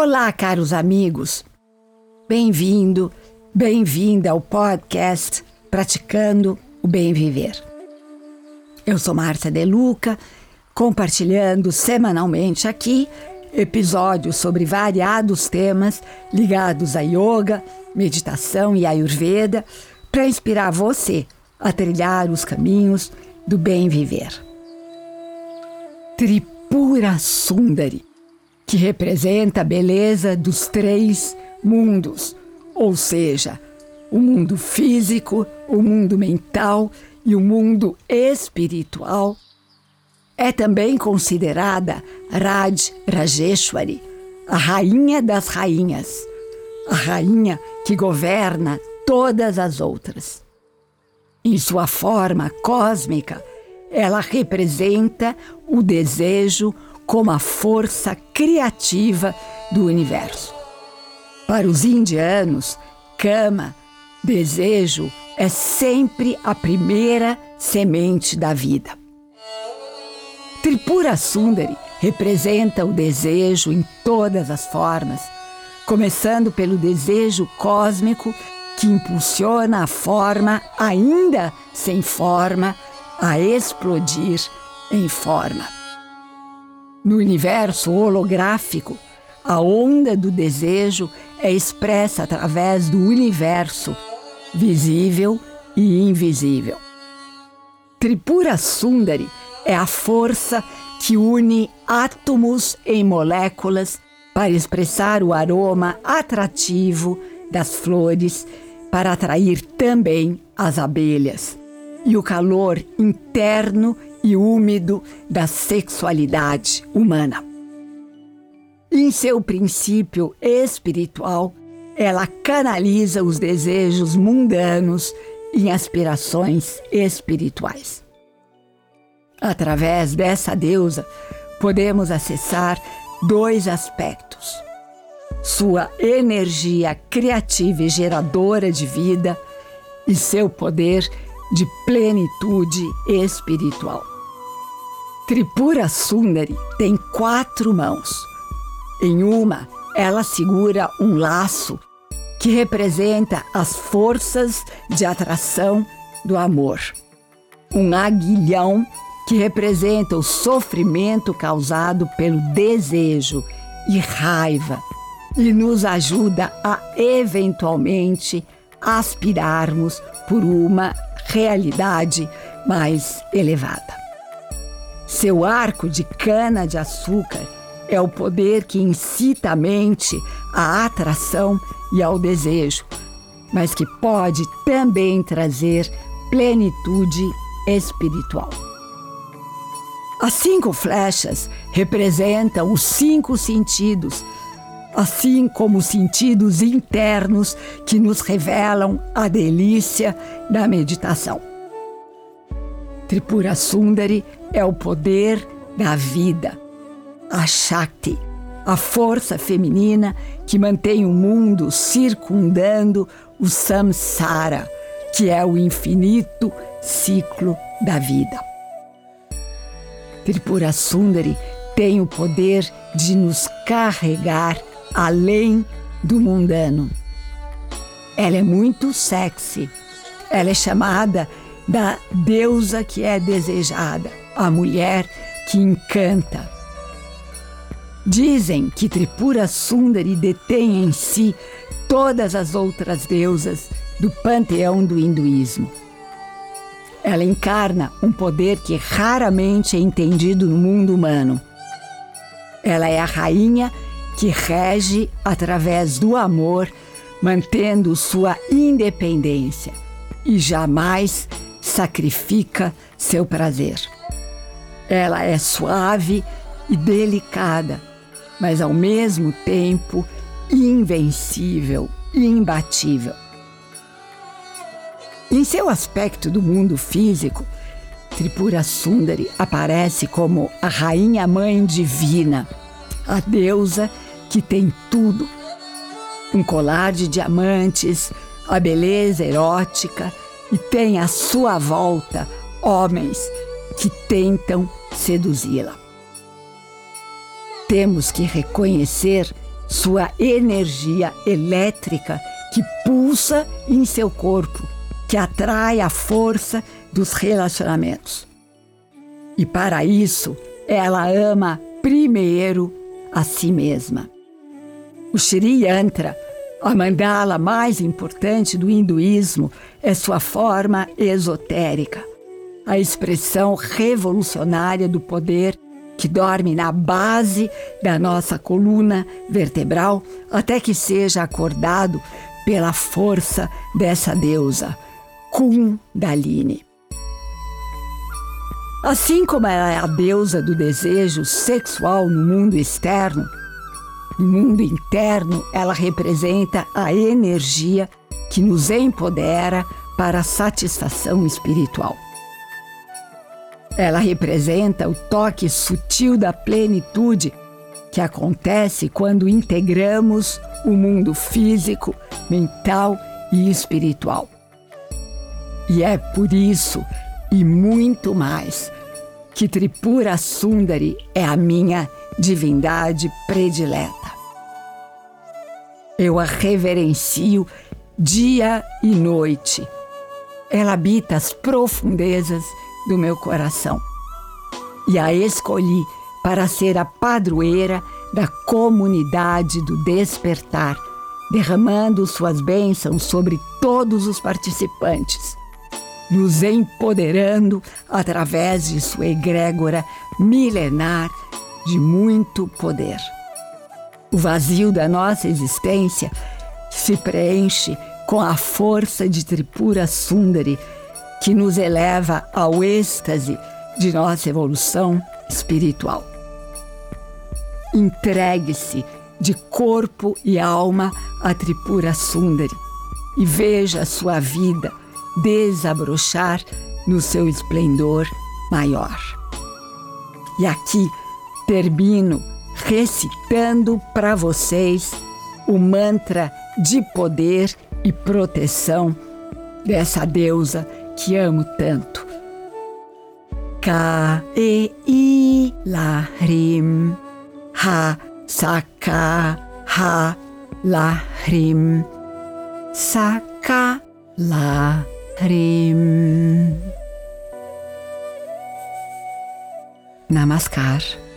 Olá, caros amigos. Bem-vindo, bem-vinda ao podcast Praticando o Bem Viver. Eu sou Márcia De Luca, compartilhando semanalmente aqui episódios sobre variados temas ligados a yoga, meditação e ayurveda para inspirar você a trilhar os caminhos do bem viver. Tripura Sundari, que representa a beleza dos três mundos, ou seja, o mundo físico, o mundo mental e o mundo espiritual, é também considerada Raj Rajeshwari, a rainha das rainhas, a rainha que governa todas as outras. Em sua forma cósmica, ela representa o desejo como a força criativa do universo. Para os indianos, Kama, desejo, é sempre a primeira semente da vida. Tripura Sundari representa o desejo em todas as formas, começando pelo desejo cósmico que impulsiona a forma ainda sem forma a explodir em forma. No universo holográfico, a onda do desejo é expressa através do universo, visível e invisível. Tripura Sundari é a força que une átomos em moléculas para expressar o aroma atrativo das flores, para atrair também as abelhas e o calor interno e úmido da sexualidade humana. Em seu princípio espiritual, ela canaliza os desejos mundanos em aspirações espirituais. Através dessa deusa, podemos acessar dois aspectos: sua energia criativa e geradora de vida e seu poder de plenitude espiritual. Tripura Sundari tem quatro mãos. Em uma, ela segura um laço que representa as forças de atração do amor. Um aguilhão que representa o sofrimento causado pelo desejo e raiva e nos ajuda a eventualmente aspirarmos por uma realidade mais elevada. Seu arco de cana-de-açúcar é o poder que incita a mente à atração e ao desejo, mas que pode também trazer plenitude espiritual. As cinco flechas representam os cinco sentidos, assim como os sentidos internos que nos revelam a delícia da meditação. Tripura Sundari é o poder da vida, a Shakti, a força feminina que mantém o mundo circundando o samsara, que é o infinito ciclo da vida. Tripura Sundari tem o poder de nos carregar além do mundano. Ela é muito sexy. Ela é chamada da deusa que é desejada, a mulher que encanta. Dizem que Tripura Sundari detém em si todas as outras deusas do panteão do hinduísmo. Ela encarna um poder que raramente é entendido no mundo humano. Ela é a rainha que rege através do amor, mantendo sua independência e jamais sacrifica seu prazer. Ela é suave e delicada, mas ao mesmo tempo invencível e imbatível. Em seu aspecto do mundo físico, Tripura Sundari aparece como a rainha mãe divina, a deusa que tem tudo: um colar de diamantes, a beleza erótica e tem à sua volta homens que tentam seduzi-la. Temos que reconhecer sua energia elétrica que pulsa em seu corpo, que atrai a força dos relacionamentos. E para isso, ela ama primeiro a si mesma. O Shri Yantra, a mandala mais importante do hinduísmo, é sua forma esotérica, a expressão revolucionária do poder que dorme na base da nossa coluna vertebral até que seja acordado pela força dessa deusa, Kundalini. Assim como ela é a deusa do desejo sexual no mundo externo, no mundo interno ela representa a energia que nos empodera para a satisfação espiritual. Ela representa o toque sutil da plenitude que acontece quando integramos o mundo físico, mental e espiritual. E é por isso e muito mais que Tripura Sundari é a minha divindade predileta. Eu a reverencio dia e noite. Ela habita as profundezas do meu coração. E a escolhi para ser a padroeira da comunidade do despertar, derramando suas bênçãos sobre todos os participantes nos empoderando através de sua egrégora milenar de muito poder. O vazio da nossa existência se preenche com a força de Tripura Sundari, que nos eleva ao êxtase de nossa evolução espiritual. Entregue-se de corpo e alma a Tripura Sundari e veja a sua vida desabrochar no seu esplendor maior. E aqui termino recitando para vocês o mantra de poder e proteção dessa deusa que amo tanto. Ka e i la rim ha saka ha la rim saka la Hrim. Namaskar.